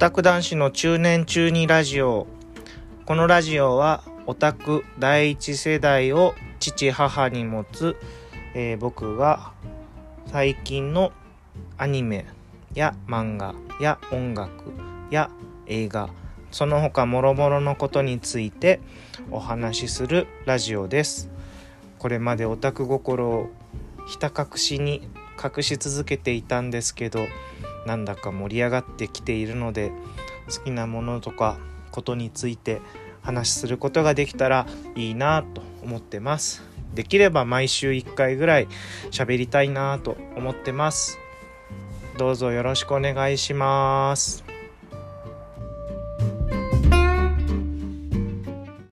タク男子の中年中二ラジオ。このラジオはオタク第一世代を父母に持つ、えー僕が最近のアニメや漫画や音楽や映画その他諸々のことについてお話しするラジオです。これまでオタク心をひた隠しに隠し続けていたんですけどなんだか盛り上がってきているので好きなものとかことについて話することができたらいいなと思ってます。できれば毎週1回ぐらい喋りたいなと思ってます。どうぞよろしくお願いします。